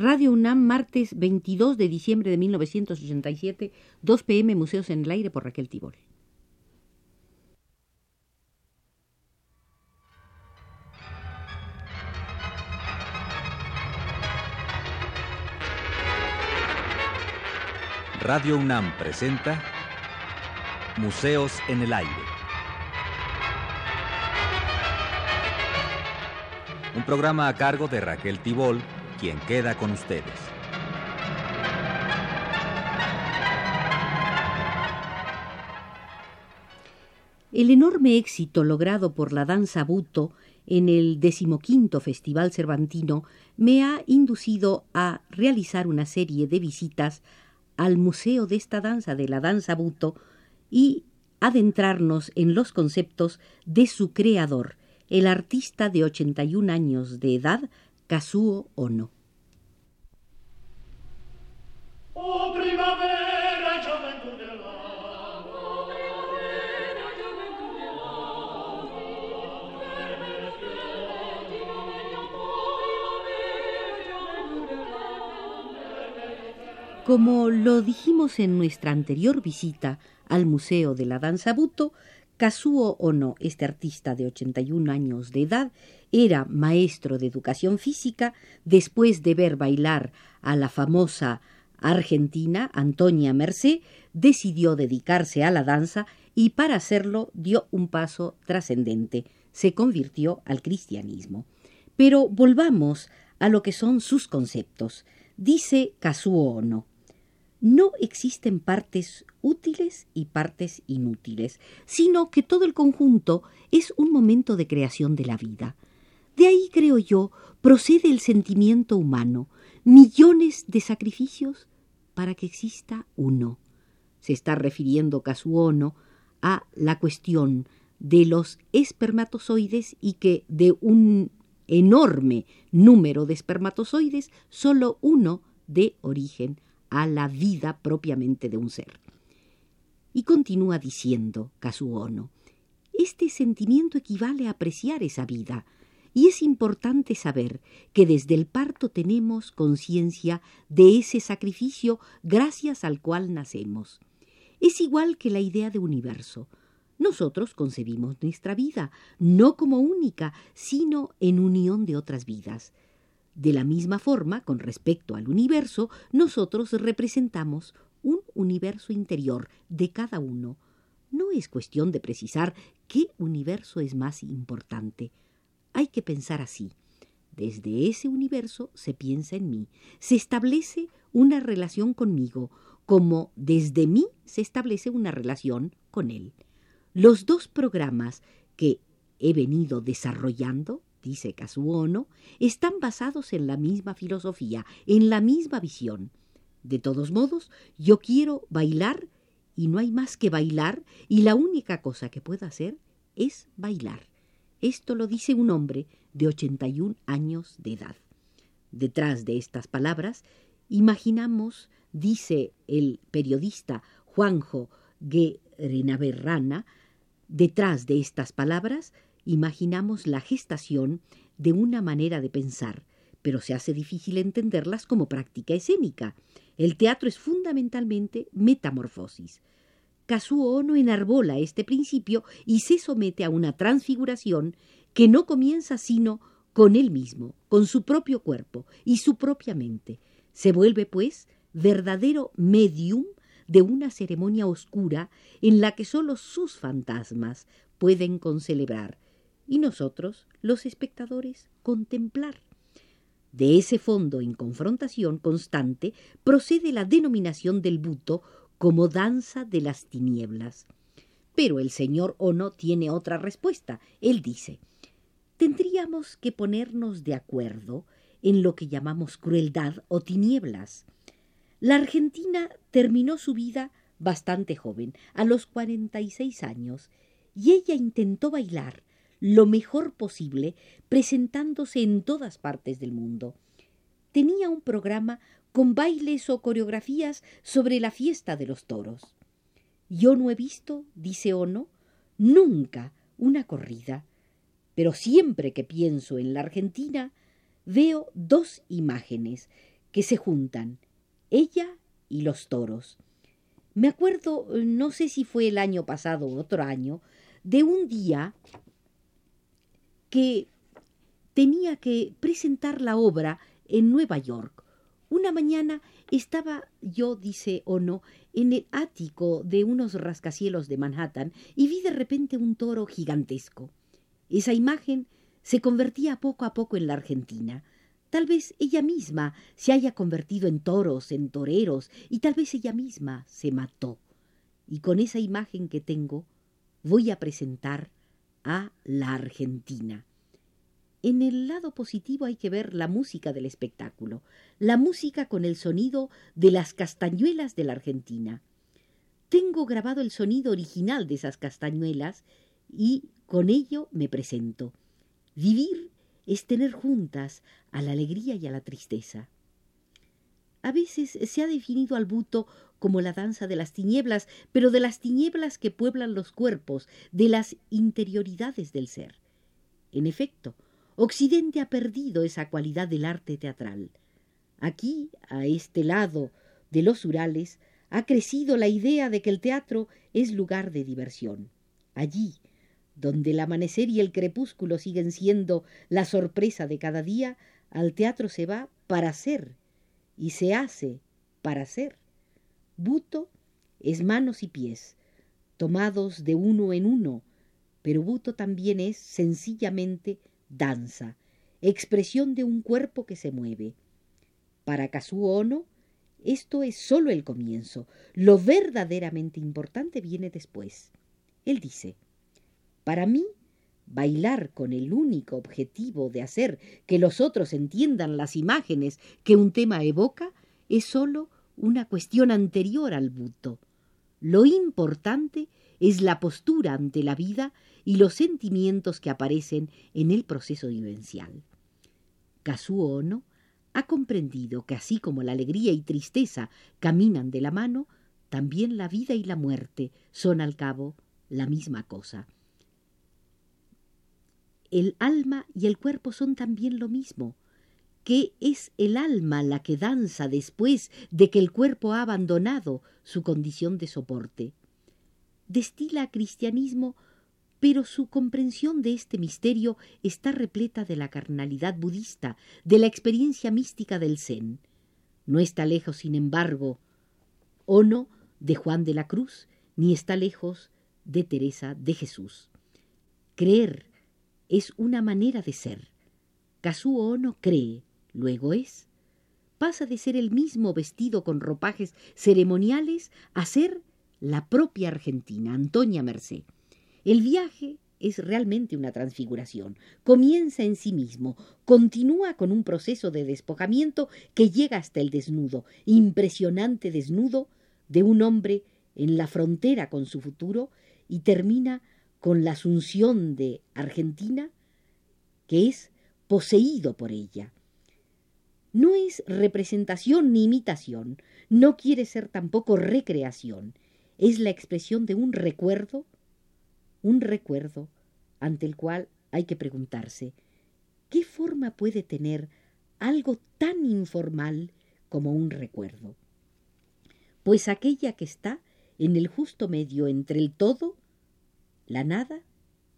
Radio UNAM, martes 22 de diciembre de 1987, 2 pm, Museos en el Aire por Raquel Tibol. Radio UNAM presenta Museos en el Aire. Un programa a cargo de Raquel Tibol quien queda con ustedes. El enorme éxito logrado por la danza buto en el decimoquinto Festival Cervantino me ha inducido a realizar una serie de visitas al museo de esta danza, de la danza buto, y adentrarnos en los conceptos de su creador, el artista de 81 años de edad, Kazuo Ono. Oh, primavera, Como lo dijimos en nuestra anterior visita al Museo de la Danza Buto, Kazuo Ono, este artista de 81 años de edad, era maestro de educación física después de ver bailar a la famosa argentina Antonia Mercé, decidió dedicarse a la danza y para hacerlo dio un paso trascendente, se convirtió al cristianismo. Pero volvamos a lo que son sus conceptos. Dice Kazuo Ono, no existen partes útiles y partes inútiles, sino que todo el conjunto es un momento de creación de la vida. De ahí, creo yo, procede el sentimiento humano, millones de sacrificios para que exista uno. Se está refiriendo Casuono a la cuestión de los espermatozoides y que de un enorme número de espermatozoides, solo uno de origen a la vida propiamente de un ser. Y continúa diciendo Casuono, este sentimiento equivale a apreciar esa vida, y es importante saber que desde el parto tenemos conciencia de ese sacrificio gracias al cual nacemos. Es igual que la idea de universo. Nosotros concebimos nuestra vida, no como única, sino en unión de otras vidas. De la misma forma, con respecto al universo, nosotros representamos un universo interior de cada uno. No es cuestión de precisar qué universo es más importante. Hay que pensar así. Desde ese universo se piensa en mí, se establece una relación conmigo, como desde mí se establece una relación con él. Los dos programas que he venido desarrollando dice Casuono, están basados en la misma filosofía, en la misma visión. De todos modos, yo quiero bailar y no hay más que bailar y la única cosa que puedo hacer es bailar. Esto lo dice un hombre de 81 años de edad. Detrás de estas palabras, imaginamos, dice el periodista Juanjo Guerrinaberrana, detrás de estas palabras imaginamos la gestación de una manera de pensar, pero se hace difícil entenderlas como práctica escénica. El teatro es fundamentalmente metamorfosis. Kazuo Ono enarbola este principio y se somete a una transfiguración que no comienza sino con él mismo, con su propio cuerpo y su propia mente. Se vuelve, pues, verdadero medium de una ceremonia oscura en la que sólo sus fantasmas pueden concelebrar y nosotros, los espectadores, contemplar. De ese fondo en confrontación constante procede la denominación del buto como danza de las tinieblas. Pero el señor Ono tiene otra respuesta. Él dice, tendríamos que ponernos de acuerdo en lo que llamamos crueldad o tinieblas. La Argentina terminó su vida bastante joven, a los cuarenta y seis años, y ella intentó bailar lo mejor posible, presentándose en todas partes del mundo. Tenía un programa con bailes o coreografías sobre la fiesta de los toros. Yo no he visto, dice Ono, nunca una corrida, pero siempre que pienso en la Argentina, veo dos imágenes que se juntan, ella y los toros. Me acuerdo, no sé si fue el año pasado o otro año, de un día que tenía que presentar la obra en Nueva York. Una mañana estaba yo, dice Ono, en el ático de unos rascacielos de Manhattan y vi de repente un toro gigantesco. Esa imagen se convertía poco a poco en la Argentina. Tal vez ella misma se haya convertido en toros, en toreros, y tal vez ella misma se mató. Y con esa imagen que tengo voy a presentar a la Argentina. En el lado positivo hay que ver la música del espectáculo, la música con el sonido de las castañuelas de la Argentina. Tengo grabado el sonido original de esas castañuelas y con ello me presento. Vivir es tener juntas a la alegría y a la tristeza. A veces se ha definido al buto como la danza de las tinieblas, pero de las tinieblas que pueblan los cuerpos, de las interioridades del ser. En efecto, Occidente ha perdido esa cualidad del arte teatral. Aquí, a este lado de los Urales, ha crecido la idea de que el teatro es lugar de diversión. Allí, donde el amanecer y el crepúsculo siguen siendo la sorpresa de cada día, al teatro se va para ser y se hace para ser. Buto es manos y pies, tomados de uno en uno, pero buto también es sencillamente danza, expresión de un cuerpo que se mueve. Para Kazuo Ono, esto es sólo el comienzo. Lo verdaderamente importante viene después. Él dice, para mí, bailar con el único objetivo de hacer que los otros entiendan las imágenes que un tema evoca es sólo una cuestión anterior al buto. Lo importante es la postura ante la vida y los sentimientos que aparecen en el proceso vivencial. Kazuo Ono ha comprendido que así como la alegría y tristeza caminan de la mano, también la vida y la muerte son al cabo la misma cosa. El alma y el cuerpo son también lo mismo, que es el alma la que danza después de que el cuerpo ha abandonado su condición de soporte destila cristianismo, pero su comprensión de este misterio está repleta de la carnalidad budista, de la experiencia mística del Zen. No está lejos, sin embargo, o no de Juan de la Cruz, ni está lejos de Teresa de Jesús. Creer es una manera de ser. Kazuo Ono cree, luego es. Pasa de ser el mismo vestido con ropajes ceremoniales a ser la propia Argentina, Antonia Merced. El viaje es realmente una transfiguración. Comienza en sí mismo, continúa con un proceso de despojamiento que llega hasta el desnudo, impresionante desnudo de un hombre en la frontera con su futuro y termina con la asunción de Argentina, que es poseído por ella. No es representación ni imitación, no quiere ser tampoco recreación, es la expresión de un recuerdo, un recuerdo ante el cual hay que preguntarse, ¿qué forma puede tener algo tan informal como un recuerdo? Pues aquella que está en el justo medio entre el todo, la nada,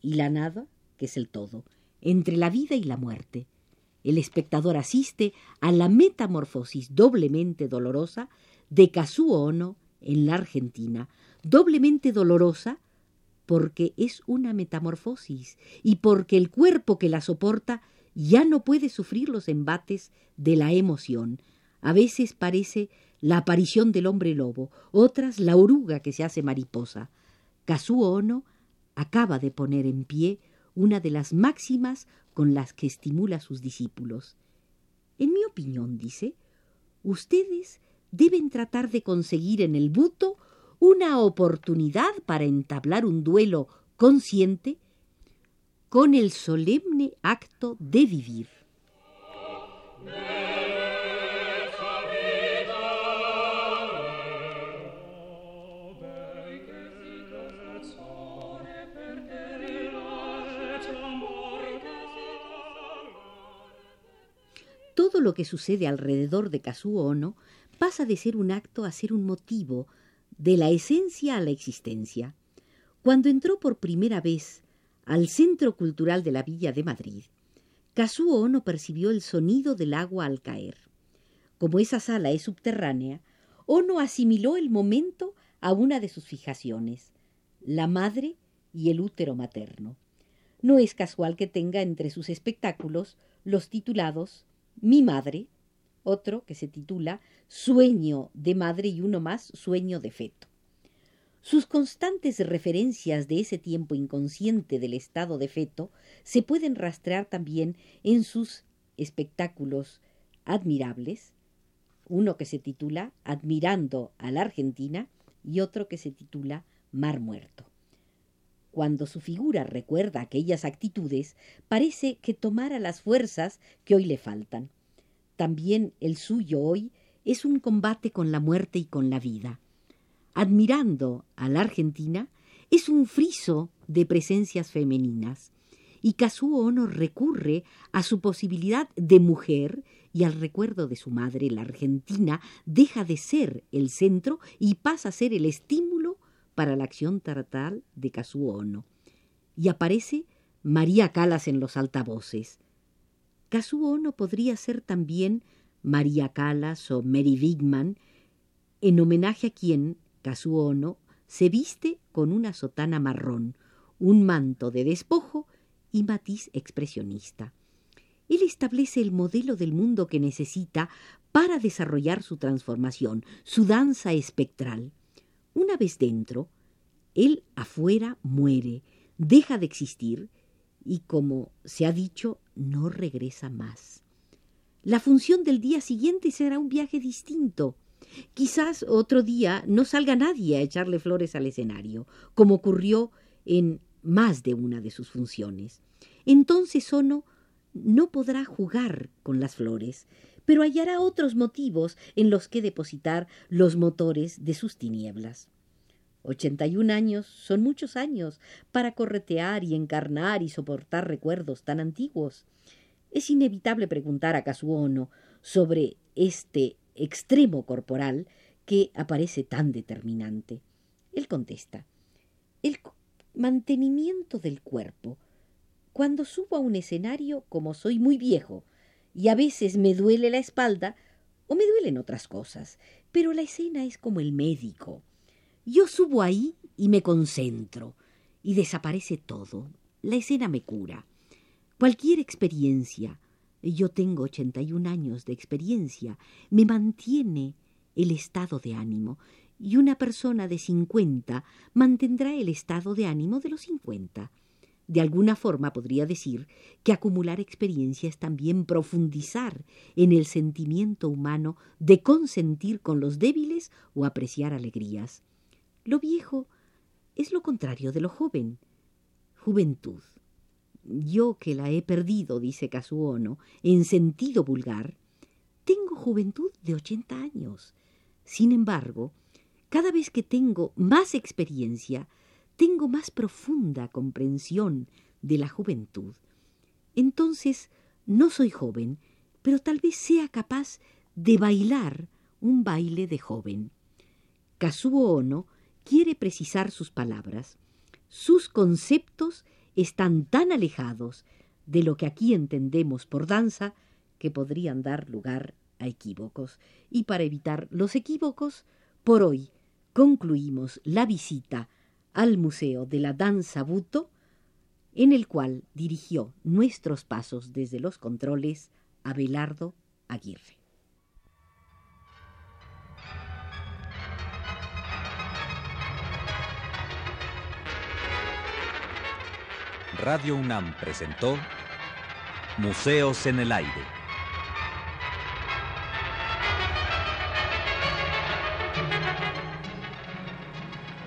y la nada, que es el todo, entre la vida y la muerte. El espectador asiste a la metamorfosis doblemente dolorosa de Kazuo Ono en la Argentina, doblemente dolorosa porque es una metamorfosis y porque el cuerpo que la soporta ya no puede sufrir los embates de la emoción. A veces parece la aparición del hombre lobo, otras la oruga que se hace mariposa. Kazuo Ono acaba de poner en pie una de las máximas con las que estimula a sus discípulos. En mi opinión, dice, ustedes deben tratar de conseguir en el buto una oportunidad para entablar un duelo consciente con el solemne acto de vivir. Lo que sucede alrededor de Kazuo Ono pasa de ser un acto a ser un motivo, de la esencia a la existencia. Cuando entró por primera vez al Centro Cultural de la Villa de Madrid, Kazuo Ono percibió el sonido del agua al caer. Como esa sala es subterránea, Ono asimiló el momento a una de sus fijaciones, la madre y el útero materno. No es casual que tenga entre sus espectáculos los titulados Mi madre, otro que se titula Sueño de madre y uno más Sueño de feto. Sus constantes referencias de ese tiempo inconsciente del estado de feto se pueden rastrear también en sus espectáculos admirables, uno que se titula Admirando a la Argentina y otro que se titula Mar Muerto. Cuando su figura recuerda aquellas actitudes, parece que tomara las fuerzas que hoy le faltan. También el suyo hoy es un combate con la muerte y con la vida admirando a la Argentina, es un friso de presencias femeninas, y Kazuo Ono recurre a su posibilidad de mujer y al recuerdo de su madre, la Argentina, deja de ser el centro y pasa a ser el estímulo para la acción teatral de Kazuo Ono. Y aparece María Calas en los altavoces. Kazuo Ono podría ser también María Calas o Mary Wigman, en homenaje a quien Kazuo Ono se viste con una sotana marrón, un manto de despojo y matiz expresionista. Él establece el modelo del mundo que necesita para desarrollar su transformación, su danza espectral. Una vez dentro, él afuera muere, deja de existir y, como se ha dicho, no regresa más. La función del día siguiente será un viaje distinto. Quizás otro día no salga nadie a echarle flores al escenario, como ocurrió en más de una de sus funciones. Entonces Ono no podrá jugar con las flores, pero hallará otros motivos en los que depositar los motores de sus tinieblas. Ochenta y un años son muchos años para corretear y encarnar y soportar recuerdos tan antiguos. Es inevitable preguntar a Ono sobre este extremo corporal que aparece tan determinante. Él contesta, el mantenimiento del cuerpo. Cuando subo a un escenario, como soy muy viejo, y a veces me duele la espalda, o me duelen otras cosas, pero la escena es como el médico. Yo subo ahí y me concentro, y desaparece todo. La escena me cura. Cualquier experiencia, yo tengo ochenta y un años de experiencia, me mantiene el estado de ánimo, y una persona de cincuenta mantendrá el estado de ánimo de los cincuenta. De alguna forma podría decir que acumular experiencia es también profundizar en el sentimiento humano de consentir con los débiles o apreciar alegrías. Lo viejo es lo contrario de lo joven. Juventud yo que la he perdido, dice Casuono, en sentido vulgar, tengo juventud de ochenta años. Sin embargo, cada vez que tengo más experiencia, tengo más profunda comprensión de la juventud. Entonces, no soy joven, pero tal vez sea capaz de bailar un baile de joven. Kazuo Ono quiere precisar sus palabras. Sus conceptos están tan alejados de lo que aquí entendemos por danza que podrían dar lugar a equívocos. Y para evitar los equívocos, por hoy concluimos la visita al Museo de la Danza Buto, en el cual dirigió nuestros pasos desde los controles Abelardo Aguirre. Radio UNAM presentó Museos en el Aire.